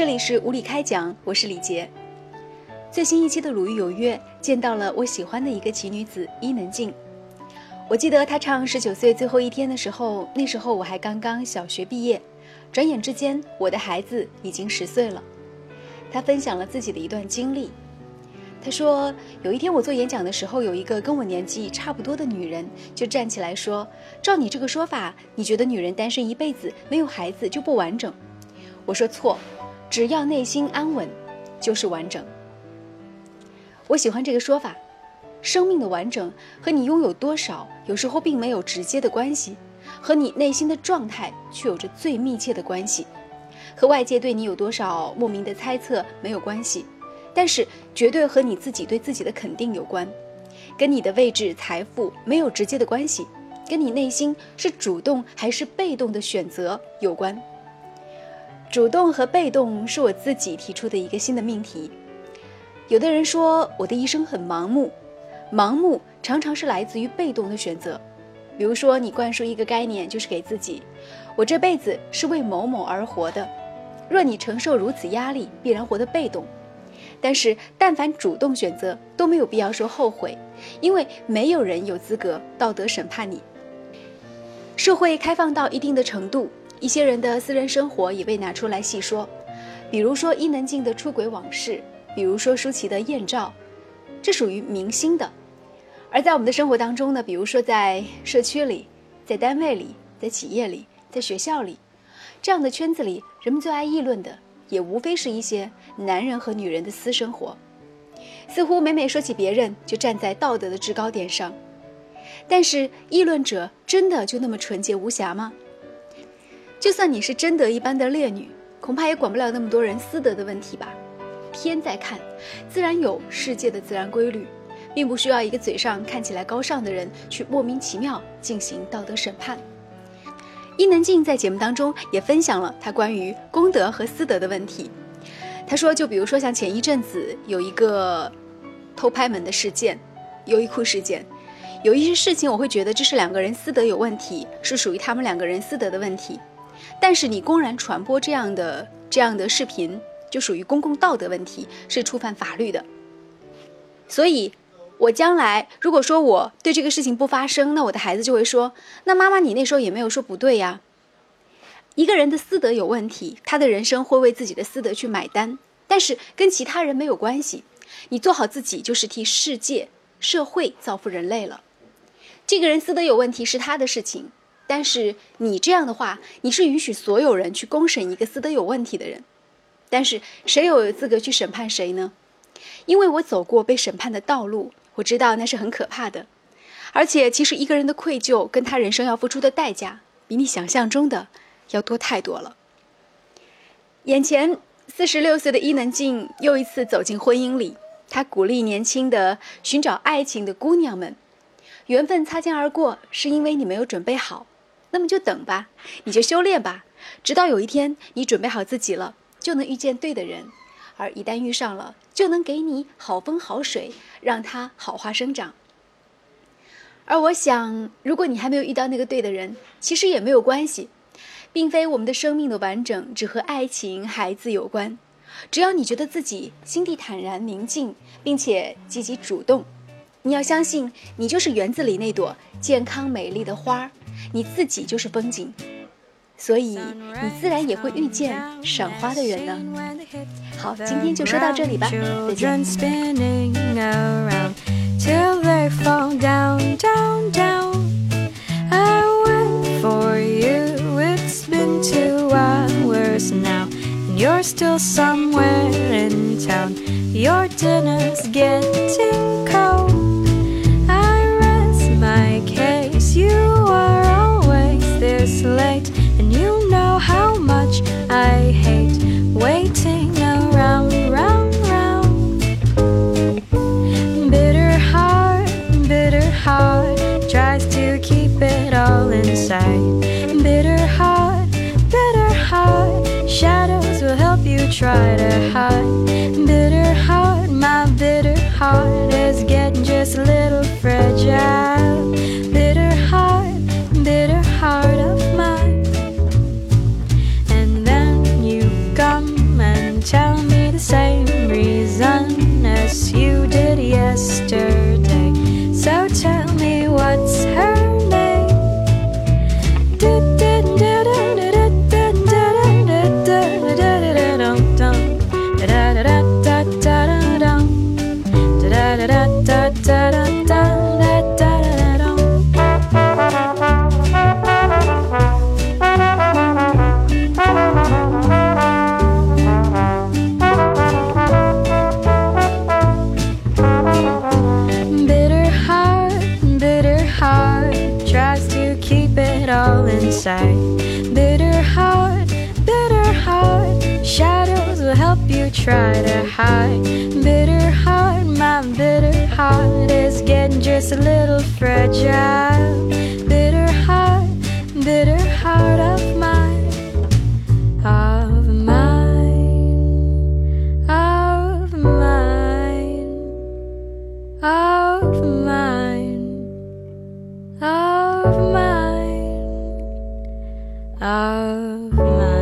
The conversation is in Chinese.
这里是无理开讲，我是李杰。最新一期的《鲁豫有约》见到了我喜欢的一个奇女子伊能静。我记得她唱《十九岁最后一天》的时候，那时候我还刚刚小学毕业，转眼之间我的孩子已经十岁了。她分享了自己的一段经历。她说，有一天我做演讲的时候，有一个跟我年纪差不多的女人就站起来说：“照你这个说法，你觉得女人单身一辈子没有孩子就不完整？”我说错。只要内心安稳，就是完整。我喜欢这个说法。生命的完整和你拥有多少，有时候并没有直接的关系，和你内心的状态却有着最密切的关系。和外界对你有多少莫名的猜测没有关系，但是绝对和你自己对自己的肯定有关。跟你的位置、财富没有直接的关系，跟你内心是主动还是被动的选择有关。主动和被动是我自己提出的一个新的命题。有的人说我的一生很盲目，盲目常常是来自于被动的选择。比如说，你灌输一个概念，就是给自己：我这辈子是为某某而活的。若你承受如此压力，必然活得被动。但是，但凡主动选择，都没有必要说后悔，因为没有人有资格道德审判你。社会开放到一定的程度。一些人的私人生活也被拿出来细说，比如说伊能静的出轨往事，比如说舒淇的艳照，这属于明星的。而在我们的生活当中呢，比如说在社区里，在单位里，在企业里，在学校里，这样的圈子里，人们最爱议论的，也无非是一些男人和女人的私生活。似乎每每说起别人，就站在道德的制高点上。但是议论者真的就那么纯洁无瑕吗？就算你是贞德一般的烈女，恐怕也管不了那么多人私德的问题吧。天在看，自然有世界的自然规律，并不需要一个嘴上看起来高尚的人去莫名其妙进行道德审判。伊能静在节目当中也分享了她关于公德和私德的问题。她说，就比如说像前一阵子有一个偷拍门的事件，优衣库事件，有一些事情我会觉得这是两个人私德有问题，是属于他们两个人私德的问题。但是你公然传播这样的这样的视频，就属于公共道德问题，是触犯法律的。所以，我将来如果说我对这个事情不发声，那我的孩子就会说：“那妈妈，你那时候也没有说不对呀。”一个人的私德有问题，他的人生会为自己的私德去买单，但是跟其他人没有关系。你做好自己，就是替世界、社会造福人类了。这个人私德有问题是他的事情。但是你这样的话，你是允许所有人去公审一个私德有问题的人，但是谁有资格去审判谁呢？因为我走过被审判的道路，我知道那是很可怕的。而且，其实一个人的愧疚跟他人生要付出的代价，比你想象中的要多太多了。眼前四十六岁的伊能静又一次走进婚姻里，她鼓励年轻的寻找爱情的姑娘们：缘分擦肩而过，是因为你没有准备好。那么就等吧，你就修炼吧，直到有一天你准备好自己了，就能遇见对的人，而一旦遇上了，就能给你好风好水，让它好花生长。而我想，如果你还没有遇到那个对的人，其实也没有关系，并非我们的生命的完整只和爱情、孩子有关，只要你觉得自己心地坦然、宁静，并且积极主动，你要相信，你就是园子里那朵健康美丽的花儿。你自己就是风景，所以你自然也会遇见赏花的人呢。好，今天就说到这里吧，再见。Try to hide. Bitter heart, my bitter heart is getting just a little fragile. Bitter heart, bitter heart of mine. Inside. Bitter heart, bitter heart, shadows will help you try to hide. Bitter heart, my bitter heart is getting just a little fragile. of mine.